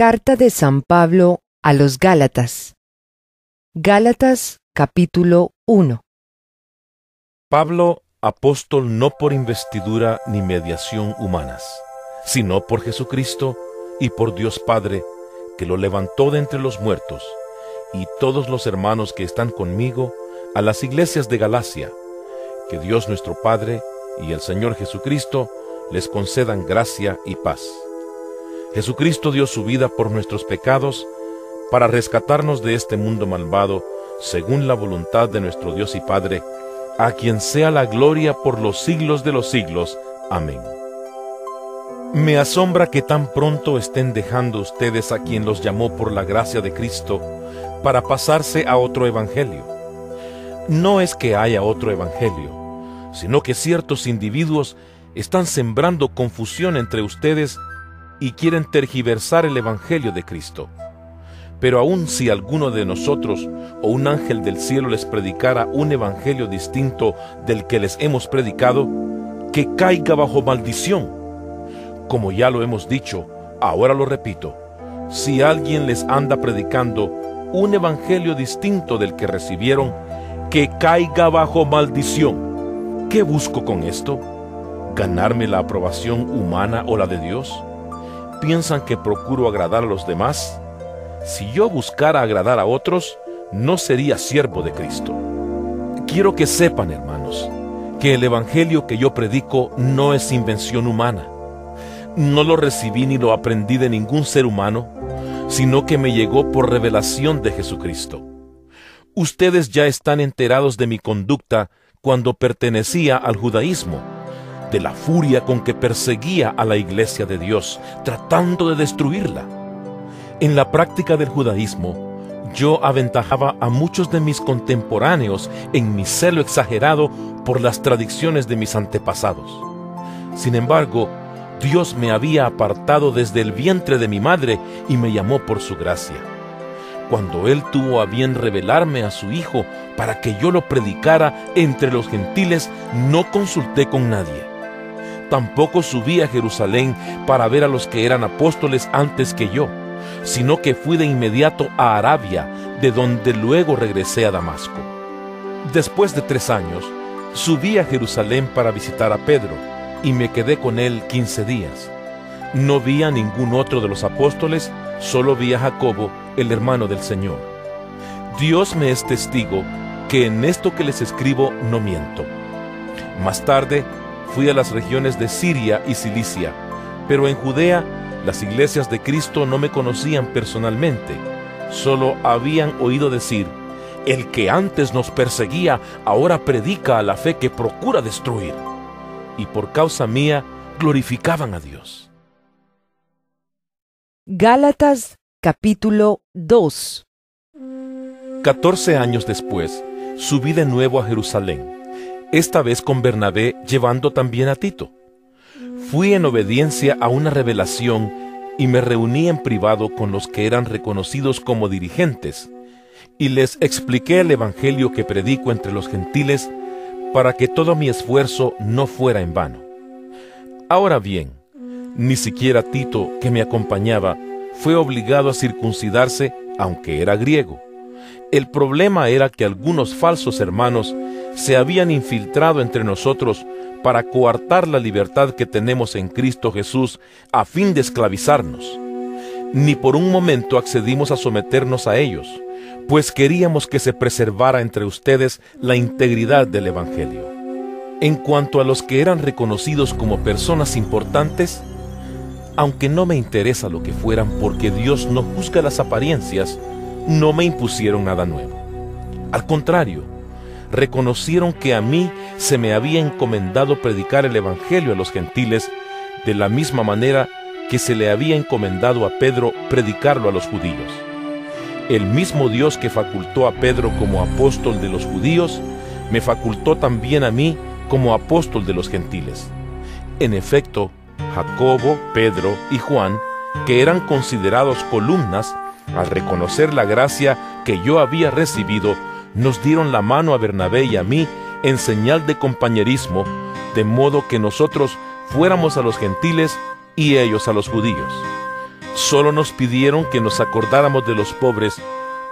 Carta de San Pablo a los Gálatas. Gálatas capítulo 1. Pablo, apóstol no por investidura ni mediación humanas, sino por Jesucristo y por Dios Padre, que lo levantó de entre los muertos, y todos los hermanos que están conmigo a las iglesias de Galacia, que Dios nuestro Padre y el Señor Jesucristo les concedan gracia y paz. Jesucristo dio su vida por nuestros pecados para rescatarnos de este mundo malvado, según la voluntad de nuestro Dios y Padre, a quien sea la gloria por los siglos de los siglos. Amén. Me asombra que tan pronto estén dejando ustedes a quien los llamó por la gracia de Cristo para pasarse a otro evangelio. No es que haya otro evangelio, sino que ciertos individuos están sembrando confusión entre ustedes y quieren tergiversar el Evangelio de Cristo. Pero aun si alguno de nosotros o un ángel del cielo les predicara un Evangelio distinto del que les hemos predicado, que caiga bajo maldición. Como ya lo hemos dicho, ahora lo repito, si alguien les anda predicando un Evangelio distinto del que recibieron, que caiga bajo maldición. ¿Qué busco con esto? ¿Ganarme la aprobación humana o la de Dios? ¿Piensan que procuro agradar a los demás? Si yo buscara agradar a otros, no sería siervo de Cristo. Quiero que sepan, hermanos, que el Evangelio que yo predico no es invención humana. No lo recibí ni lo aprendí de ningún ser humano, sino que me llegó por revelación de Jesucristo. Ustedes ya están enterados de mi conducta cuando pertenecía al judaísmo de la furia con que perseguía a la iglesia de Dios, tratando de destruirla. En la práctica del judaísmo, yo aventajaba a muchos de mis contemporáneos en mi celo exagerado por las tradiciones de mis antepasados. Sin embargo, Dios me había apartado desde el vientre de mi madre y me llamó por su gracia. Cuando Él tuvo a bien revelarme a su Hijo para que yo lo predicara entre los gentiles, no consulté con nadie tampoco subí a Jerusalén para ver a los que eran apóstoles antes que yo, sino que fui de inmediato a Arabia, de donde luego regresé a Damasco. Después de tres años, subí a Jerusalén para visitar a Pedro, y me quedé con él quince días. No vi a ningún otro de los apóstoles, solo vi a Jacobo, el hermano del Señor. Dios me es testigo que en esto que les escribo no miento. Más tarde fui a las regiones de Siria y Cilicia, pero en Judea las iglesias de Cristo no me conocían personalmente, solo habían oído decir, el que antes nos perseguía ahora predica a la fe que procura destruir, y por causa mía glorificaban a Dios. Gálatas capítulo 2 Catorce años después, subí de nuevo a Jerusalén esta vez con Bernabé llevando también a Tito. Fui en obediencia a una revelación y me reuní en privado con los que eran reconocidos como dirigentes, y les expliqué el Evangelio que predico entre los gentiles para que todo mi esfuerzo no fuera en vano. Ahora bien, ni siquiera Tito, que me acompañaba, fue obligado a circuncidarse, aunque era griego. El problema era que algunos falsos hermanos se habían infiltrado entre nosotros para coartar la libertad que tenemos en Cristo Jesús a fin de esclavizarnos. Ni por un momento accedimos a someternos a ellos, pues queríamos que se preservara entre ustedes la integridad del Evangelio. En cuanto a los que eran reconocidos como personas importantes, aunque no me interesa lo que fueran porque Dios no juzga las apariencias, no me impusieron nada nuevo. Al contrario, reconocieron que a mí se me había encomendado predicar el Evangelio a los gentiles de la misma manera que se le había encomendado a Pedro predicarlo a los judíos. El mismo Dios que facultó a Pedro como apóstol de los judíos, me facultó también a mí como apóstol de los gentiles. En efecto, Jacobo, Pedro y Juan, que eran considerados columnas, al reconocer la gracia que yo había recibido, nos dieron la mano a Bernabé y a mí en señal de compañerismo, de modo que nosotros fuéramos a los gentiles y ellos a los judíos. Solo nos pidieron que nos acordáramos de los pobres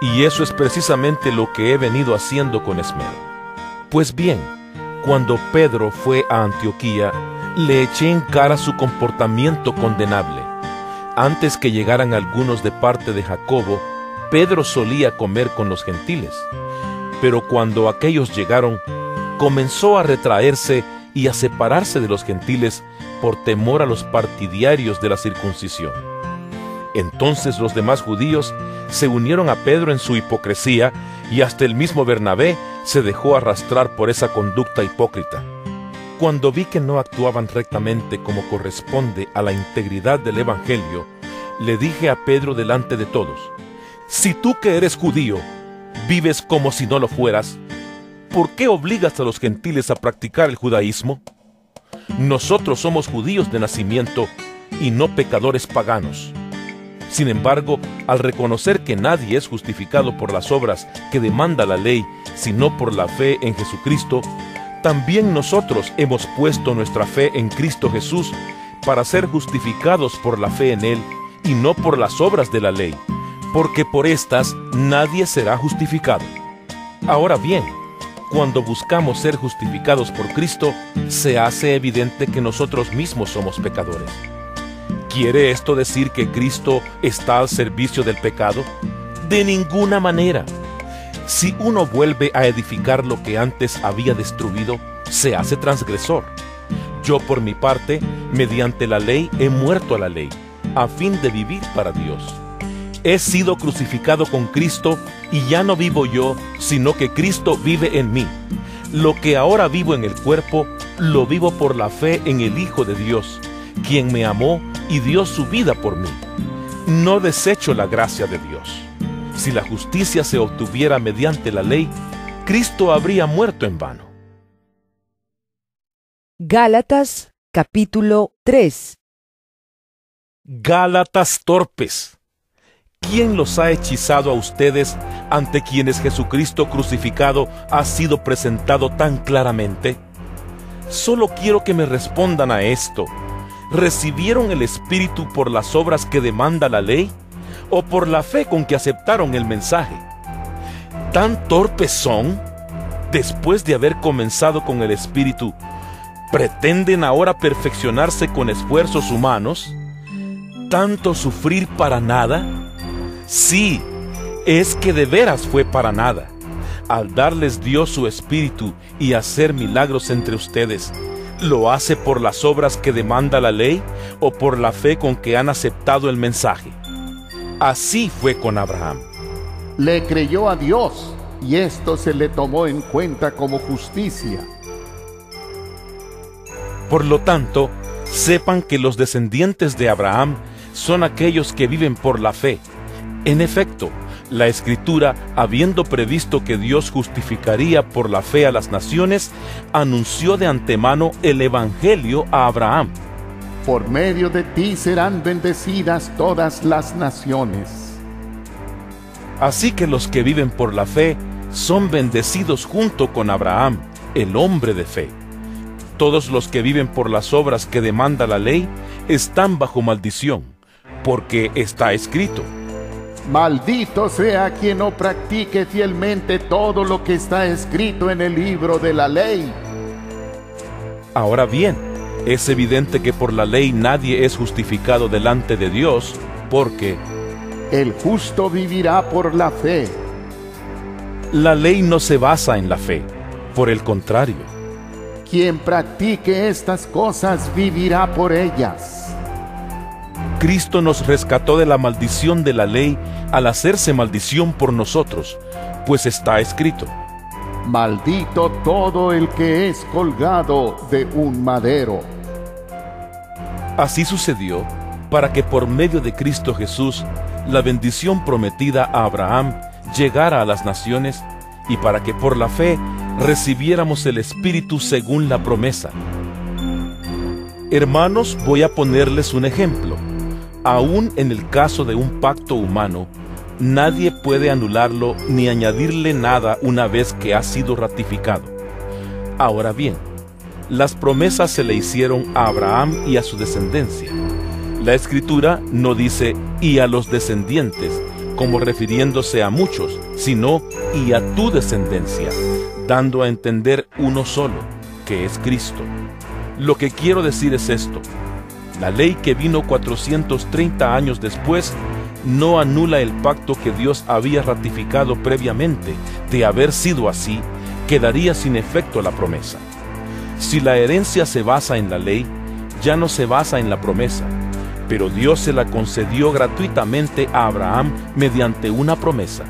y eso es precisamente lo que he venido haciendo con esmero. Pues bien, cuando Pedro fue a Antioquía, le eché en cara su comportamiento condenable. Antes que llegaran algunos de parte de Jacobo, Pedro solía comer con los gentiles. Pero cuando aquellos llegaron, comenzó a retraerse y a separarse de los gentiles por temor a los partidarios de la circuncisión. Entonces los demás judíos se unieron a Pedro en su hipocresía y hasta el mismo Bernabé se dejó arrastrar por esa conducta hipócrita. Cuando vi que no actuaban rectamente como corresponde a la integridad del Evangelio, le dije a Pedro delante de todos, si tú que eres judío, vives como si no lo fueras, ¿por qué obligas a los gentiles a practicar el judaísmo? Nosotros somos judíos de nacimiento y no pecadores paganos. Sin embargo, al reconocer que nadie es justificado por las obras que demanda la ley, sino por la fe en Jesucristo, también nosotros hemos puesto nuestra fe en Cristo Jesús para ser justificados por la fe en Él y no por las obras de la ley, porque por estas nadie será justificado. Ahora bien, cuando buscamos ser justificados por Cristo, se hace evidente que nosotros mismos somos pecadores. ¿Quiere esto decir que Cristo está al servicio del pecado? De ninguna manera. Si uno vuelve a edificar lo que antes había destruido, se hace transgresor. Yo por mi parte, mediante la ley, he muerto a la ley, a fin de vivir para Dios. He sido crucificado con Cristo y ya no vivo yo, sino que Cristo vive en mí. Lo que ahora vivo en el cuerpo, lo vivo por la fe en el Hijo de Dios, quien me amó y dio su vida por mí. No desecho la gracia de Dios. Si la justicia se obtuviera mediante la ley, Cristo habría muerto en vano. Gálatas capítulo 3 Gálatas torpes. ¿Quién los ha hechizado a ustedes ante quienes Jesucristo crucificado ha sido presentado tan claramente? Solo quiero que me respondan a esto. ¿Recibieron el Espíritu por las obras que demanda la ley? O por la fe con que aceptaron el mensaje. ¿Tan torpes son? Después de haber comenzado con el Espíritu, ¿pretenden ahora perfeccionarse con esfuerzos humanos? ¿Tanto sufrir para nada? Sí, es que de veras fue para nada. Al darles Dios su Espíritu y hacer milagros entre ustedes, ¿lo hace por las obras que demanda la ley o por la fe con que han aceptado el mensaje? Así fue con Abraham. Le creyó a Dios y esto se le tomó en cuenta como justicia. Por lo tanto, sepan que los descendientes de Abraham son aquellos que viven por la fe. En efecto, la Escritura, habiendo previsto que Dios justificaría por la fe a las naciones, anunció de antemano el Evangelio a Abraham por medio de ti serán bendecidas todas las naciones. Así que los que viven por la fe son bendecidos junto con Abraham, el hombre de fe. Todos los que viven por las obras que demanda la ley están bajo maldición, porque está escrito. Maldito sea quien no practique fielmente todo lo que está escrito en el libro de la ley. Ahora bien, es evidente que por la ley nadie es justificado delante de Dios, porque el justo vivirá por la fe. La ley no se basa en la fe, por el contrario. Quien practique estas cosas vivirá por ellas. Cristo nos rescató de la maldición de la ley al hacerse maldición por nosotros, pues está escrito. Maldito todo el que es colgado de un madero. Así sucedió para que por medio de Cristo Jesús la bendición prometida a Abraham llegara a las naciones y para que por la fe recibiéramos el Espíritu según la promesa. Hermanos, voy a ponerles un ejemplo. Aún en el caso de un pacto humano, nadie puede anularlo ni añadirle nada una vez que ha sido ratificado. Ahora bien, las promesas se le hicieron a Abraham y a su descendencia. La escritura no dice y a los descendientes, como refiriéndose a muchos, sino y a tu descendencia, dando a entender uno solo, que es Cristo. Lo que quiero decir es esto. La ley que vino 430 años después no anula el pacto que Dios había ratificado previamente. De haber sido así, quedaría sin efecto la promesa. Si la herencia se basa en la ley, ya no se basa en la promesa, pero Dios se la concedió gratuitamente a Abraham mediante una promesa.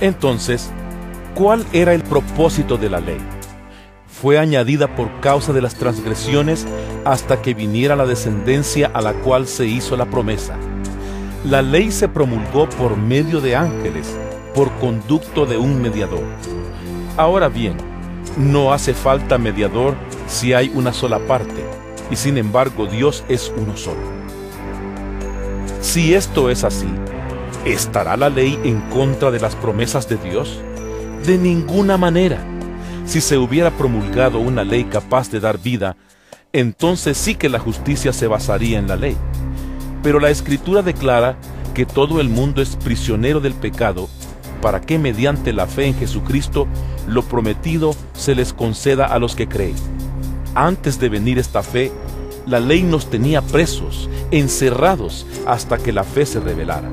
Entonces, ¿cuál era el propósito de la ley? Fue añadida por causa de las transgresiones hasta que viniera la descendencia a la cual se hizo la promesa. La ley se promulgó por medio de ángeles, por conducto de un mediador. Ahora bien, no hace falta mediador si hay una sola parte, y sin embargo Dios es uno solo. Si esto es así, ¿estará la ley en contra de las promesas de Dios? De ninguna manera. Si se hubiera promulgado una ley capaz de dar vida, entonces sí que la justicia se basaría en la ley. Pero la Escritura declara que todo el mundo es prisionero del pecado para que mediante la fe en Jesucristo lo prometido se les conceda a los que creen. Antes de venir esta fe, la ley nos tenía presos, encerrados, hasta que la fe se revelara.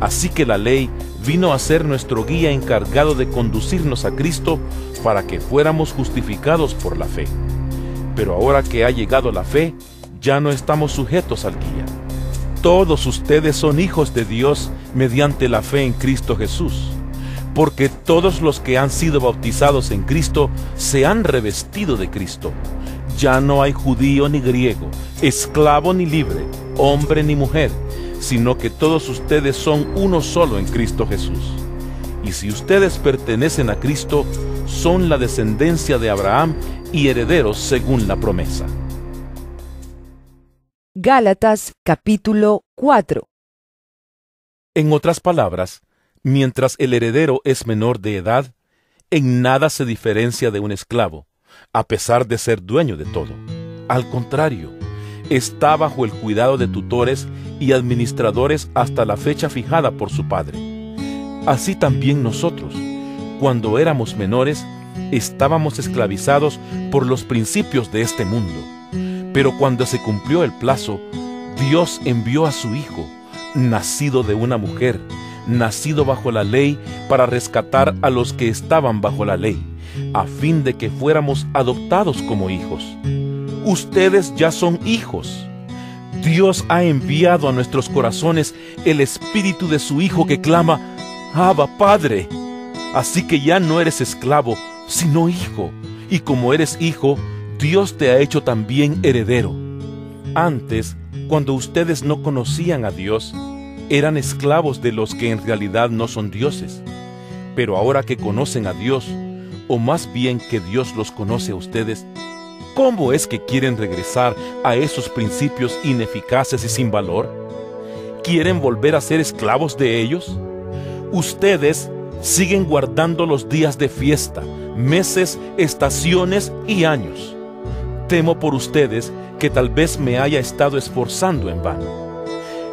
Así que la ley vino a ser nuestro guía encargado de conducirnos a Cristo para que fuéramos justificados por la fe. Pero ahora que ha llegado la fe, ya no estamos sujetos al guía. Todos ustedes son hijos de Dios mediante la fe en Cristo Jesús, porque todos los que han sido bautizados en Cristo se han revestido de Cristo. Ya no hay judío ni griego, esclavo ni libre, hombre ni mujer, sino que todos ustedes son uno solo en Cristo Jesús. Y si ustedes pertenecen a Cristo, son la descendencia de Abraham y herederos según la promesa. Gálatas capítulo 4 En otras palabras, mientras el heredero es menor de edad, en nada se diferencia de un esclavo, a pesar de ser dueño de todo. Al contrario, está bajo el cuidado de tutores y administradores hasta la fecha fijada por su padre. Así también nosotros, cuando éramos menores, estábamos esclavizados por los principios de este mundo. Pero cuando se cumplió el plazo, Dios envió a su Hijo, nacido de una mujer, nacido bajo la ley, para rescatar a los que estaban bajo la ley, a fin de que fuéramos adoptados como hijos. Ustedes ya son hijos. Dios ha enviado a nuestros corazones el espíritu de su Hijo que clama, Abba Padre. Así que ya no eres esclavo, sino hijo. Y como eres hijo, Dios te ha hecho también heredero. Antes, cuando ustedes no conocían a Dios, eran esclavos de los que en realidad no son dioses. Pero ahora que conocen a Dios, o más bien que Dios los conoce a ustedes, ¿cómo es que quieren regresar a esos principios ineficaces y sin valor? ¿Quieren volver a ser esclavos de ellos? Ustedes siguen guardando los días de fiesta, meses, estaciones y años temo por ustedes que tal vez me haya estado esforzando en vano.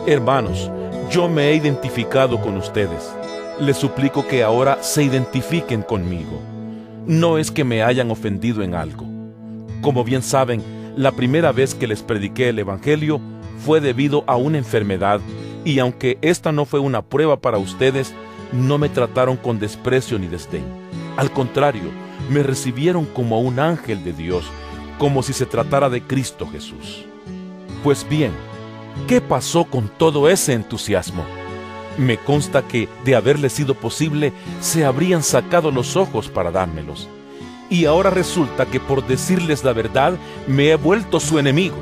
Hermanos, yo me he identificado con ustedes. Les suplico que ahora se identifiquen conmigo. No es que me hayan ofendido en algo. Como bien saben, la primera vez que les prediqué el Evangelio fue debido a una enfermedad y aunque esta no fue una prueba para ustedes, no me trataron con desprecio ni desdén. Al contrario, me recibieron como a un ángel de Dios como si se tratara de Cristo Jesús. Pues bien, ¿qué pasó con todo ese entusiasmo? Me consta que, de haberle sido posible, se habrían sacado los ojos para dármelos. Y ahora resulta que por decirles la verdad me he vuelto su enemigo.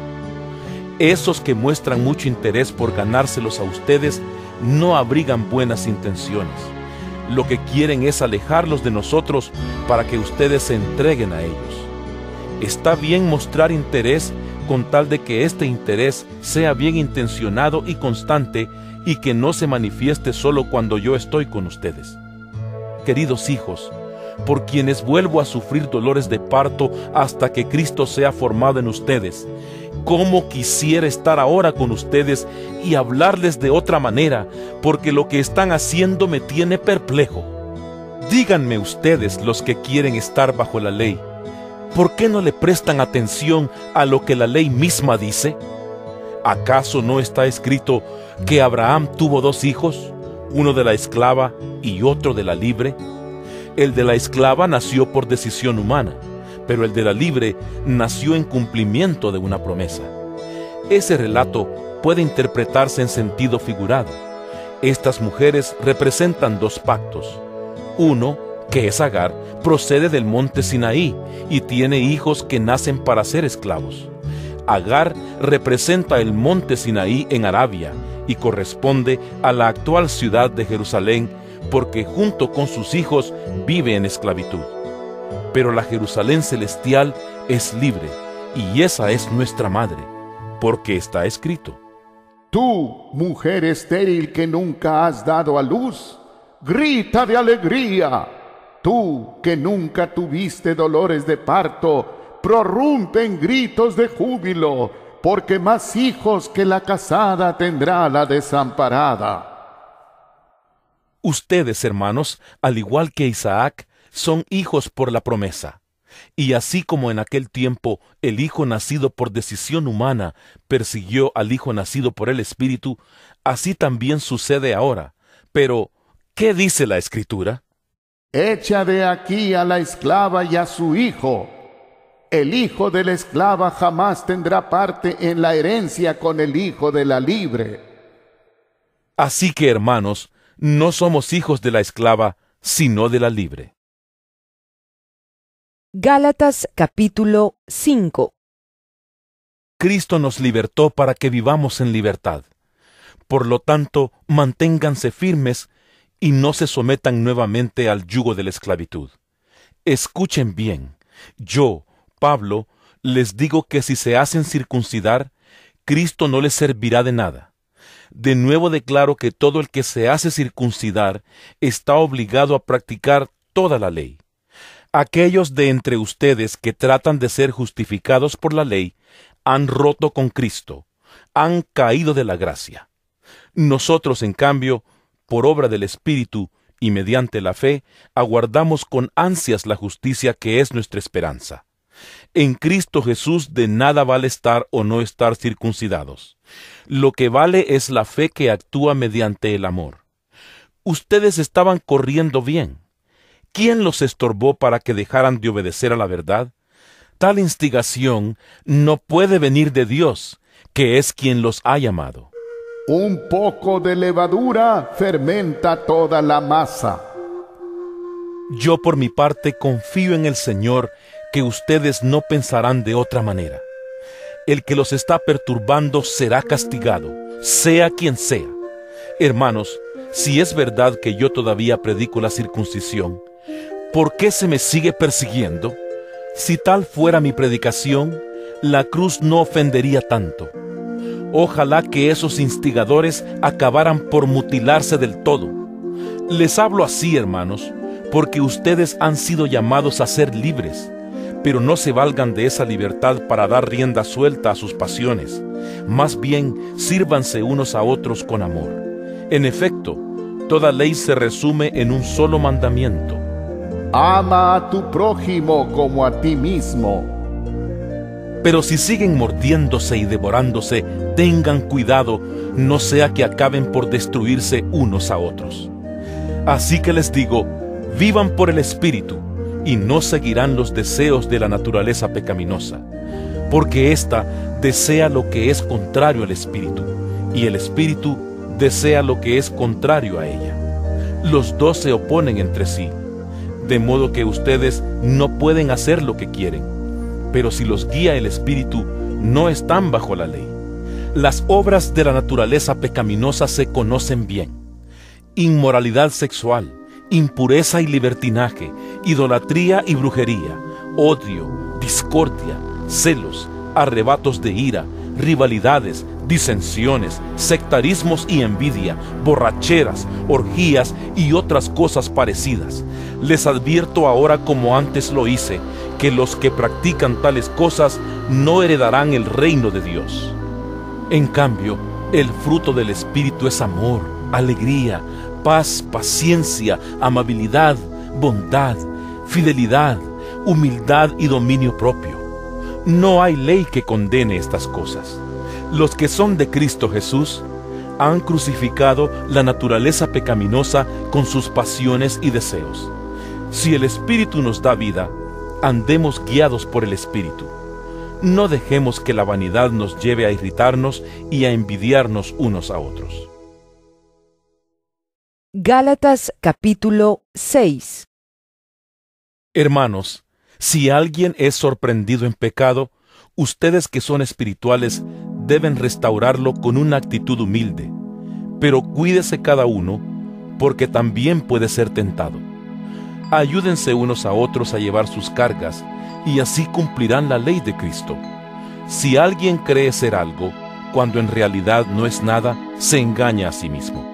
Esos que muestran mucho interés por ganárselos a ustedes no abrigan buenas intenciones. Lo que quieren es alejarlos de nosotros para que ustedes se entreguen a ellos. Está bien mostrar interés con tal de que este interés sea bien intencionado y constante y que no se manifieste solo cuando yo estoy con ustedes. Queridos hijos, por quienes vuelvo a sufrir dolores de parto hasta que Cristo sea formado en ustedes, cómo quisiera estar ahora con ustedes y hablarles de otra manera, porque lo que están haciendo me tiene perplejo. Díganme ustedes los que quieren estar bajo la ley, ¿por qué no le prestan atención a lo que la ley misma dice? ¿Acaso no está escrito que Abraham tuvo dos hijos, uno de la esclava y otro de la libre? El de la esclava nació por decisión humana, pero el de la libre nació en cumplimiento de una promesa. Ese relato puede interpretarse en sentido figurado. Estas mujeres representan dos pactos. Uno, que es Agar, procede del monte Sinaí y tiene hijos que nacen para ser esclavos. Agar representa el monte Sinaí en Arabia y corresponde a la actual ciudad de Jerusalén porque junto con sus hijos vive en esclavitud. Pero la Jerusalén celestial es libre, y esa es nuestra madre, porque está escrito. Tú, mujer estéril que nunca has dado a luz, grita de alegría. Tú, que nunca tuviste dolores de parto, prorrumpe en gritos de júbilo, porque más hijos que la casada tendrá la desamparada. Ustedes, hermanos, al igual que Isaac, son hijos por la promesa. Y así como en aquel tiempo el Hijo nacido por decisión humana persiguió al Hijo nacido por el Espíritu, así también sucede ahora. Pero, ¿qué dice la Escritura? Echa de aquí a la esclava y a su hijo. El hijo de la esclava jamás tendrá parte en la herencia con el hijo de la libre. Así que, hermanos, no somos hijos de la esclava, sino de la libre. Gálatas capítulo 5 Cristo nos libertó para que vivamos en libertad. Por lo tanto, manténganse firmes y no se sometan nuevamente al yugo de la esclavitud. Escuchen bien, yo, Pablo, les digo que si se hacen circuncidar, Cristo no les servirá de nada. De nuevo declaro que todo el que se hace circuncidar está obligado a practicar toda la ley. Aquellos de entre ustedes que tratan de ser justificados por la ley han roto con Cristo, han caído de la gracia. Nosotros, en cambio, por obra del Espíritu y mediante la fe, aguardamos con ansias la justicia que es nuestra esperanza. En Cristo Jesús de nada vale estar o no estar circuncidados. Lo que vale es la fe que actúa mediante el amor. Ustedes estaban corriendo bien. ¿Quién los estorbó para que dejaran de obedecer a la verdad? Tal instigación no puede venir de Dios, que es quien los ha llamado. Un poco de levadura fermenta toda la masa. Yo por mi parte confío en el Señor que ustedes no pensarán de otra manera. El que los está perturbando será castigado, sea quien sea. Hermanos, si es verdad que yo todavía predico la circuncisión, ¿por qué se me sigue persiguiendo? Si tal fuera mi predicación, la cruz no ofendería tanto. Ojalá que esos instigadores acabaran por mutilarse del todo. Les hablo así, hermanos, porque ustedes han sido llamados a ser libres pero no se valgan de esa libertad para dar rienda suelta a sus pasiones. Más bien, sírvanse unos a otros con amor. En efecto, toda ley se resume en un solo mandamiento. Ama a tu prójimo como a ti mismo. Pero si siguen mordiéndose y devorándose, tengan cuidado, no sea que acaben por destruirse unos a otros. Así que les digo, vivan por el Espíritu y no seguirán los deseos de la naturaleza pecaminosa, porque ésta desea lo que es contrario al Espíritu, y el Espíritu desea lo que es contrario a ella. Los dos se oponen entre sí, de modo que ustedes no pueden hacer lo que quieren, pero si los guía el Espíritu, no están bajo la ley. Las obras de la naturaleza pecaminosa se conocen bien. Inmoralidad sexual, impureza y libertinaje, idolatría y brujería, odio, discordia, celos, arrebatos de ira, rivalidades, disensiones, sectarismos y envidia, borracheras, orgías y otras cosas parecidas. Les advierto ahora como antes lo hice, que los que practican tales cosas no heredarán el reino de Dios. En cambio, el fruto del Espíritu es amor, alegría, paz, paciencia, amabilidad, bondad, fidelidad, humildad y dominio propio. No hay ley que condene estas cosas. Los que son de Cristo Jesús han crucificado la naturaleza pecaminosa con sus pasiones y deseos. Si el Espíritu nos da vida, andemos guiados por el Espíritu. No dejemos que la vanidad nos lleve a irritarnos y a envidiarnos unos a otros. Gálatas capítulo 6 Hermanos, si alguien es sorprendido en pecado, ustedes que son espirituales deben restaurarlo con una actitud humilde, pero cuídese cada uno, porque también puede ser tentado. Ayúdense unos a otros a llevar sus cargas, y así cumplirán la ley de Cristo. Si alguien cree ser algo, cuando en realidad no es nada, se engaña a sí mismo.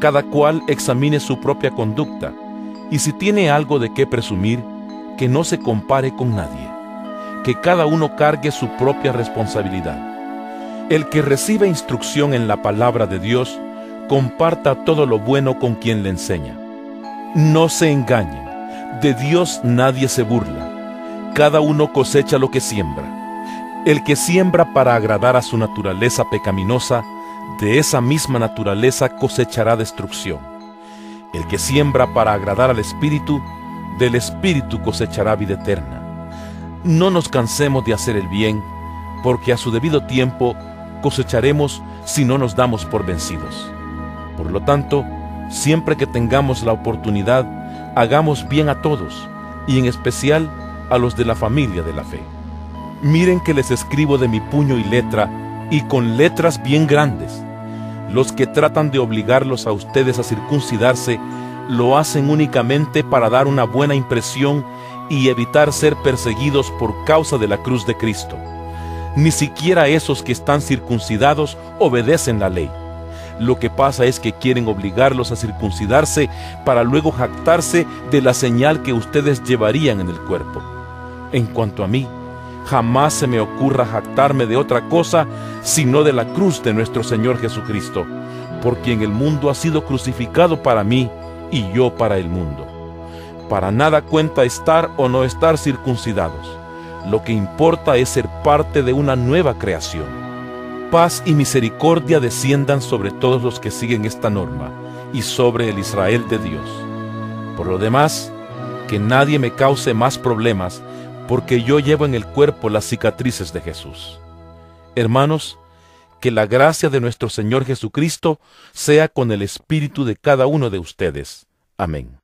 Cada cual examine su propia conducta, y si tiene algo de qué presumir, que no se compare con nadie, que cada uno cargue su propia responsabilidad. El que recibe instrucción en la palabra de Dios, comparta todo lo bueno con quien le enseña. No se engañen, de Dios nadie se burla, cada uno cosecha lo que siembra. El que siembra para agradar a su naturaleza pecaminosa, de esa misma naturaleza cosechará destrucción. El que siembra para agradar al Espíritu, del Espíritu cosechará vida eterna. No nos cansemos de hacer el bien, porque a su debido tiempo cosecharemos si no nos damos por vencidos. Por lo tanto, siempre que tengamos la oportunidad, hagamos bien a todos, y en especial a los de la familia de la fe. Miren que les escribo de mi puño y letra, y con letras bien grandes. Los que tratan de obligarlos a ustedes a circuncidarse lo hacen únicamente para dar una buena impresión y evitar ser perseguidos por causa de la cruz de Cristo. Ni siquiera esos que están circuncidados obedecen la ley. Lo que pasa es que quieren obligarlos a circuncidarse para luego jactarse de la señal que ustedes llevarían en el cuerpo. En cuanto a mí, jamás se me ocurra jactarme de otra cosa sino de la cruz de nuestro Señor Jesucristo, por quien el mundo ha sido crucificado para mí y yo para el mundo. Para nada cuenta estar o no estar circuncidados. Lo que importa es ser parte de una nueva creación. Paz y misericordia desciendan sobre todos los que siguen esta norma y sobre el Israel de Dios. Por lo demás, que nadie me cause más problemas, porque yo llevo en el cuerpo las cicatrices de Jesús. Hermanos, que la gracia de nuestro Señor Jesucristo sea con el espíritu de cada uno de ustedes. Amén.